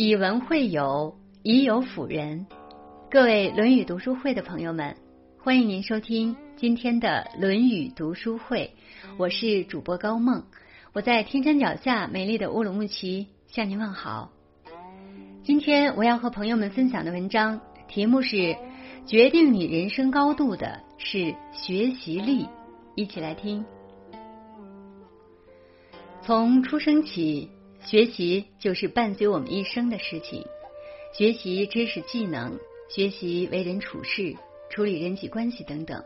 以文会友，以友辅仁。各位《论语》读书会的朋友们，欢迎您收听今天的《论语》读书会。我是主播高梦，我在天山脚下美丽的乌鲁木齐向您问好。今天我要和朋友们分享的文章题目是：决定你人生高度的是学习力。一起来听。从出生起。学习就是伴随我们一生的事情，学习知识技能，学习为人处事、处理人际关系等等。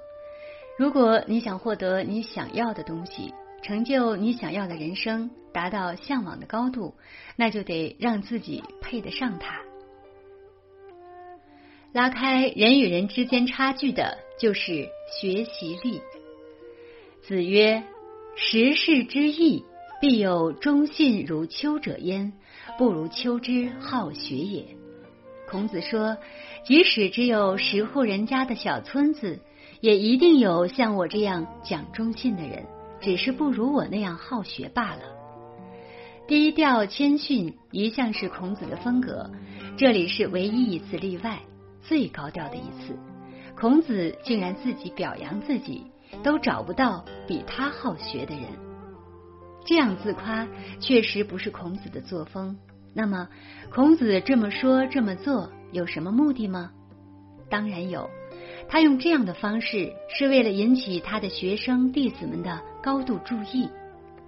如果你想获得你想要的东西，成就你想要的人生，达到向往的高度，那就得让自己配得上它。拉开人与人之间差距的，就是学习力。子曰：“时事之易。”必有忠信如丘者焉，不如丘之好学也。孔子说，即使只有十户人家的小村子，也一定有像我这样讲忠信的人，只是不如我那样好学罢了。低调谦逊一向是孔子的风格，这里是唯一一次例外，最高调的一次。孔子竟然自己表扬自己，都找不到比他好学的人。这样自夸确实不是孔子的作风。那么，孔子这么说这么做有什么目的吗？当然有，他用这样的方式是为了引起他的学生弟子们的高度注意，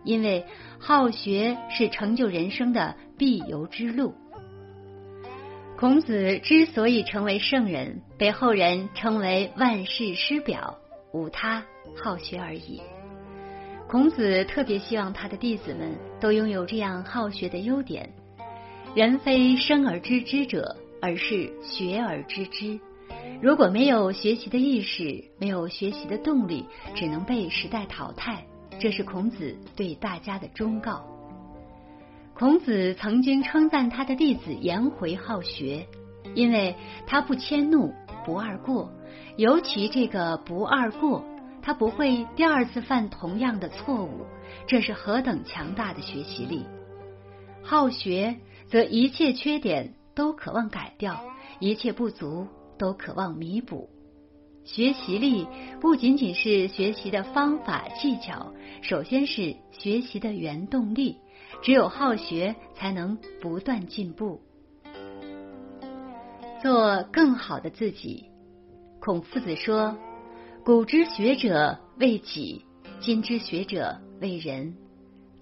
因为好学是成就人生的必由之路。孔子之所以成为圣人，被后人称为万世师表，无他，好学而已。孔子特别希望他的弟子们都拥有这样好学的优点。人非生而知之者，而是学而知之。如果没有学习的意识，没有学习的动力，只能被时代淘汰。这是孔子对大家的忠告。孔子曾经称赞他的弟子颜回好学，因为他不迁怒，不贰过，尤其这个不贰过。他不会第二次犯同样的错误，这是何等强大的学习力！好学则一切缺点都渴望改掉，一切不足都渴望弥补。学习力不仅仅是学习的方法技巧，首先是学习的原动力。只有好学，才能不断进步，做更好的自己。孔夫子说。古之学者为己，今之学者为人。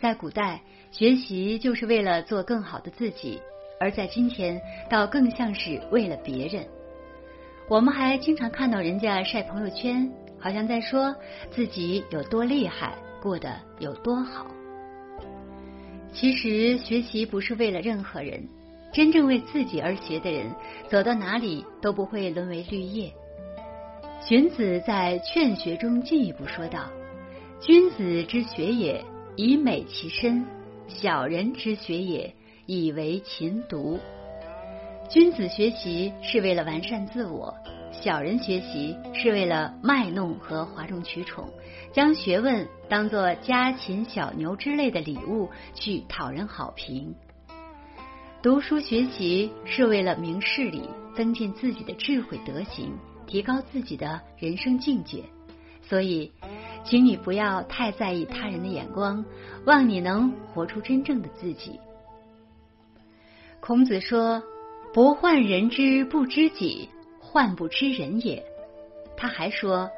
在古代，学习就是为了做更好的自己；而在今天，倒更像是为了别人。我们还经常看到人家晒朋友圈，好像在说自己有多厉害，过得有多好。其实，学习不是为了任何人，真正为自己而学的人，走到哪里都不会沦为绿叶。荀子在《劝学》中进一步说道：“君子之学也，以美其身；小人之学也，以为勤读。君子学习是为了完善自我，小人学习是为了卖弄和哗众取宠，将学问当作家禽、小牛之类的礼物去讨人好评。读书学习是为了明事理，增进自己的智慧德行。”提高自己的人生境界，所以，请你不要太在意他人的眼光，望你能活出真正的自己。孔子说：“不患人之不知己，患不知人也。”他还说：“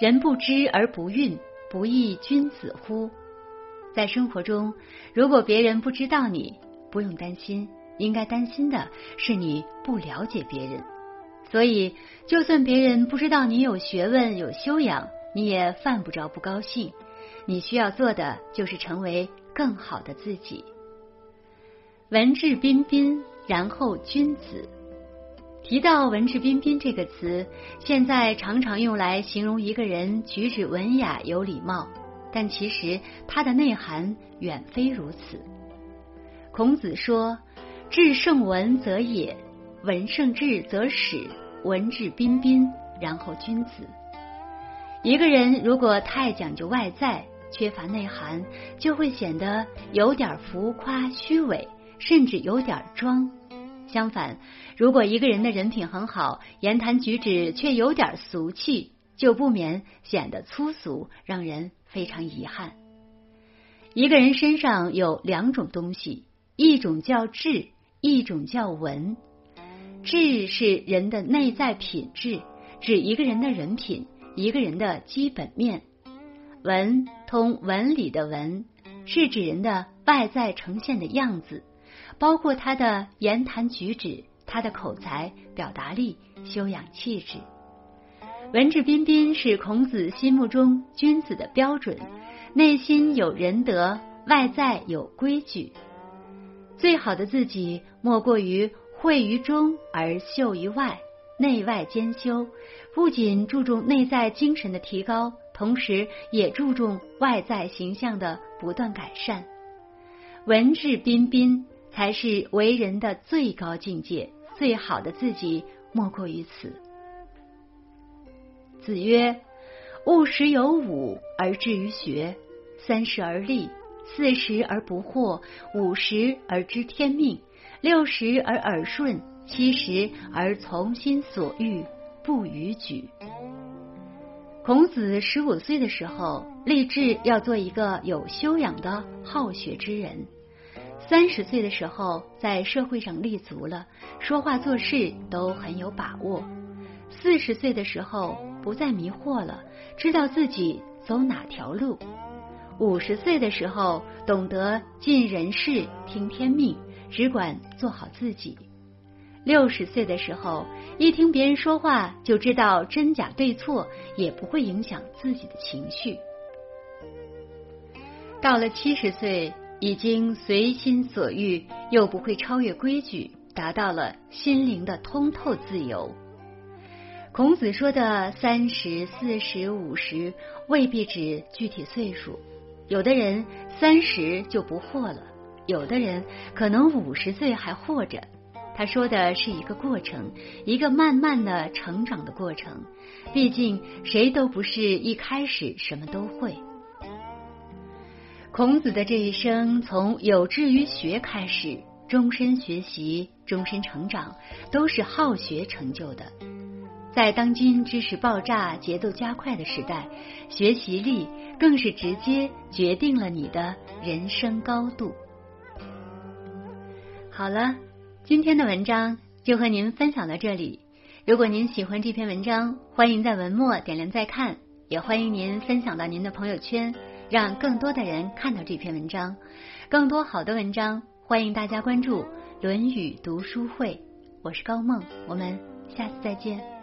人不知而不愠，不亦君子乎？”在生活中，如果别人不知道你，不用担心，应该担心的是你不了解别人。所以，就算别人不知道你有学问、有修养，你也犯不着不高兴。你需要做的就是成为更好的自己。文质彬彬，然后君子。提到文质彬彬这个词，现在常常用来形容一个人举止文雅、有礼貌，但其实它的内涵远非如此。孔子说：“至圣文则也。”文胜质则始，文质彬彬，然后君子。一个人如果太讲究外在，缺乏内涵，就会显得有点浮夸、虚伪，甚至有点装。相反，如果一个人的人品很好，言谈举止却有点俗气，就不免显得粗俗，让人非常遗憾。一个人身上有两种东西，一种叫智，一种叫文。智是人的内在品质，指一个人的人品，一个人的基本面。文通文理的文，是指人的外在呈现的样子。包括他的言谈举止、他的口才、表达力、修养气质。文质彬彬是孔子心目中君子的标准，内心有仁德，外在有规矩。最好的自己，莫过于会于中而秀于外，内外兼修。不仅注重内在精神的提高，同时也注重外在形象的不断改善。文质彬彬。才是为人的最高境界，最好的自己莫过于此。子曰：“勿十有五而志于学，三十而立，四十而不惑，五十而知天命，六十而耳顺，七十而从心所欲，不逾矩。”孔子十五岁的时候，立志要做一个有修养的好学之人。三十岁的时候，在社会上立足了，说话做事都很有把握。四十岁的时候，不再迷惑了，知道自己走哪条路。五十岁的时候，懂得尽人事，听天命，只管做好自己。六十岁的时候，一听别人说话就知道真假对错，也不会影响自己的情绪。到了七十岁。已经随心所欲，又不会超越规矩，达到了心灵的通透自由。孔子说的三十四十五十，未必指具体岁数。有的人三十就不惑了，有的人可能五十岁还活着。他说的是一个过程，一个慢慢的成长的过程。毕竟谁都不是一开始什么都会。孔子的这一生，从有志于学开始，终身学习，终身成长，都是好学成就的。在当今知识爆炸、节奏加快的时代，学习力更是直接决定了你的人生高度。好了，今天的文章就和您分享到这里。如果您喜欢这篇文章，欢迎在文末点亮再看，也欢迎您分享到您的朋友圈。让更多的人看到这篇文章，更多好的文章，欢迎大家关注《论语读书会》。我是高梦，我们下次再见。